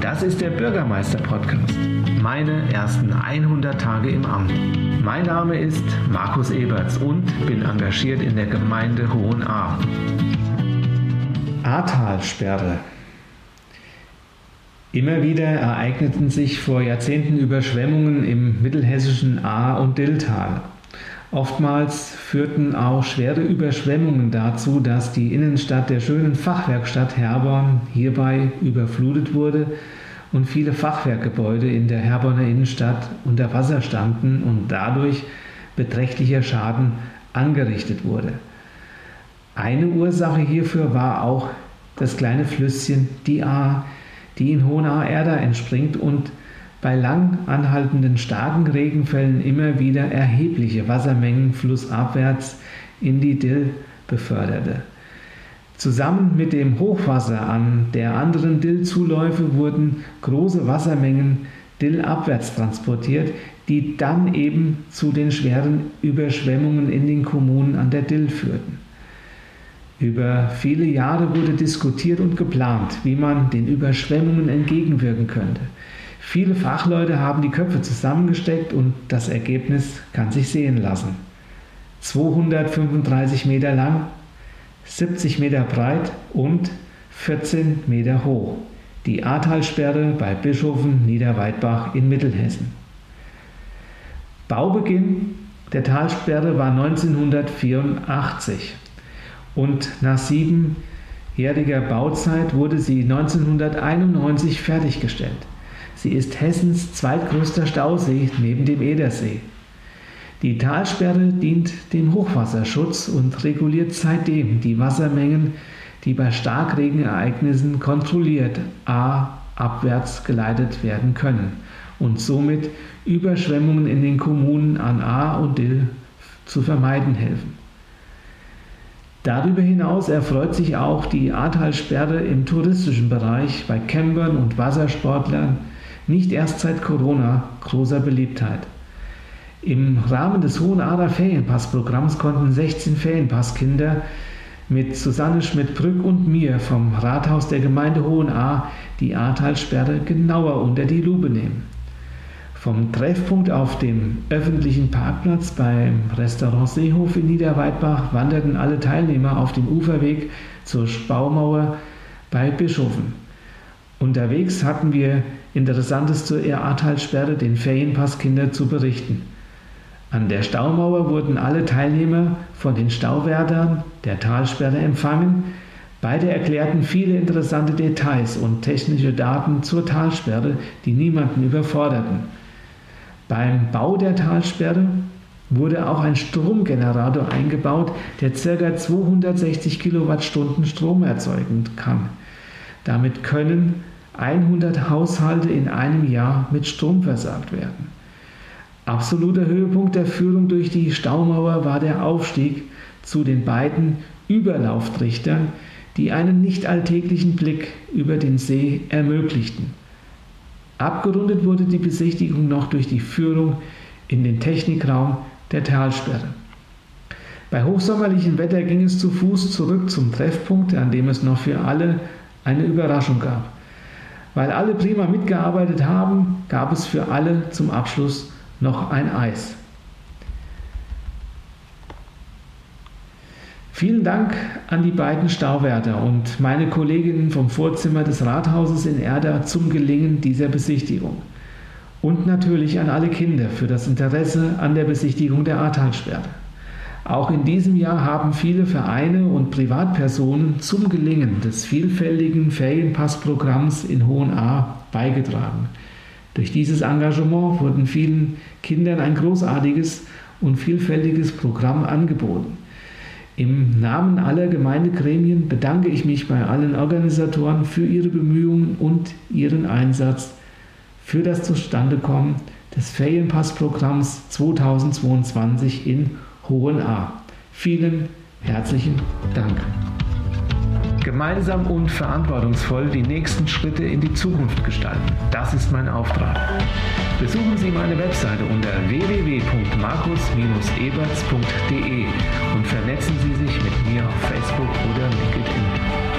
Das ist der Bürgermeister-Podcast. Meine ersten 100 Tage im Amt. Mein Name ist Markus Eberts und bin engagiert in der Gemeinde Hohenahr. Ahrtalsperre. Immer wieder ereigneten sich vor Jahrzehnten Überschwemmungen im mittelhessischen Ahr- und Dilltal. Oftmals führten auch schwere Überschwemmungen dazu, dass die Innenstadt der schönen Fachwerkstatt Herborn hierbei überflutet wurde und viele Fachwerkgebäude in der Herborner Innenstadt unter Wasser standen und dadurch beträchtlicher Schaden angerichtet wurde. Eine Ursache hierfür war auch das kleine Flüsschen, die Ahr, die in Hohenahr-Erda entspringt und bei lang anhaltenden starken Regenfällen immer wieder erhebliche Wassermengen flussabwärts in die Dill beförderte. Zusammen mit dem Hochwasser an der anderen Dill-Zuläufe wurden große Wassermengen Dill abwärts transportiert, die dann eben zu den schweren Überschwemmungen in den Kommunen an der Dill führten. Über viele Jahre wurde diskutiert und geplant, wie man den Überschwemmungen entgegenwirken könnte. Viele Fachleute haben die Köpfe zusammengesteckt und das Ergebnis kann sich sehen lassen. 235 Meter lang, 70 Meter breit und 14 Meter hoch. Die Ahrtalsperre bei Bischoften Niederweidbach in Mittelhessen. Baubeginn der Talsperre war 1984 und nach siebenjähriger Bauzeit wurde sie 1991 fertiggestellt. Sie ist Hessens zweitgrößter Stausee neben dem Edersee. Die Talsperre dient dem Hochwasserschutz und reguliert seitdem die Wassermengen, die bei Starkregenereignissen kontrolliert a abwärts geleitet werden können und somit Überschwemmungen in den Kommunen an A und Dill zu vermeiden helfen. Darüber hinaus erfreut sich auch die Ahrtalsperre im touristischen Bereich bei Campern und Wassersportlern nicht erst seit Corona großer Beliebtheit. Im Rahmen des Hohenahrer Ferienpassprogramms konnten 16 Ferienpasskinder mit Susanne Schmidt-Brück und mir vom Rathaus der Gemeinde Hohenahr die Ahrtalsperre genauer unter die Lupe nehmen. Vom Treffpunkt auf dem öffentlichen Parkplatz beim Restaurant Seehof in Niederweidbach wanderten alle Teilnehmer auf dem Uferweg zur Baumauer bei Bischofen. Unterwegs hatten wir Interessantes zur Ahrtalsperre den Ferienpasskindern zu berichten. An der Staumauer wurden alle Teilnehmer von den Stauwärtern der Talsperre empfangen. Beide erklärten viele interessante Details und technische Daten zur Talsperre, die niemanden überforderten. Beim Bau der Talsperre wurde auch ein Stromgenerator eingebaut, der ca. 260 Kilowattstunden Strom erzeugen kann. Damit können 100 Haushalte in einem Jahr mit Strom versorgt werden. Absoluter Höhepunkt der Führung durch die Staumauer war der Aufstieg zu den beiden Überlauftrichtern, die einen nicht alltäglichen Blick über den See ermöglichten. Abgerundet wurde die Besichtigung noch durch die Führung in den Technikraum der Talsperre. Bei hochsommerlichem Wetter ging es zu Fuß zurück zum Treffpunkt, an dem es noch für alle eine Überraschung gab. Weil alle prima mitgearbeitet haben, gab es für alle zum Abschluss noch ein Eis. Vielen Dank an die beiden Stauwärter und meine Kolleginnen vom Vorzimmer des Rathauses in Erda zum Gelingen dieser Besichtigung. Und natürlich an alle Kinder für das Interesse an der Besichtigung der Ahrtalsperre. Auch in diesem Jahr haben viele Vereine und Privatpersonen zum Gelingen des vielfältigen Ferienpassprogramms in Hohenahr beigetragen. Durch dieses Engagement wurden vielen Kindern ein großartiges und vielfältiges Programm angeboten. Im Namen aller Gemeindegremien bedanke ich mich bei allen Organisatoren für ihre Bemühungen und ihren Einsatz für das Zustandekommen des Ferienpassprogramms 2022 in Hohenahr. Vielen herzlichen Dank. Gemeinsam und verantwortungsvoll die nächsten Schritte in die Zukunft gestalten. Das ist mein Auftrag. Besuchen Sie meine Webseite unter www.markus-eberts.de und vernetzen Sie sich mit mir auf Facebook oder LinkedIn.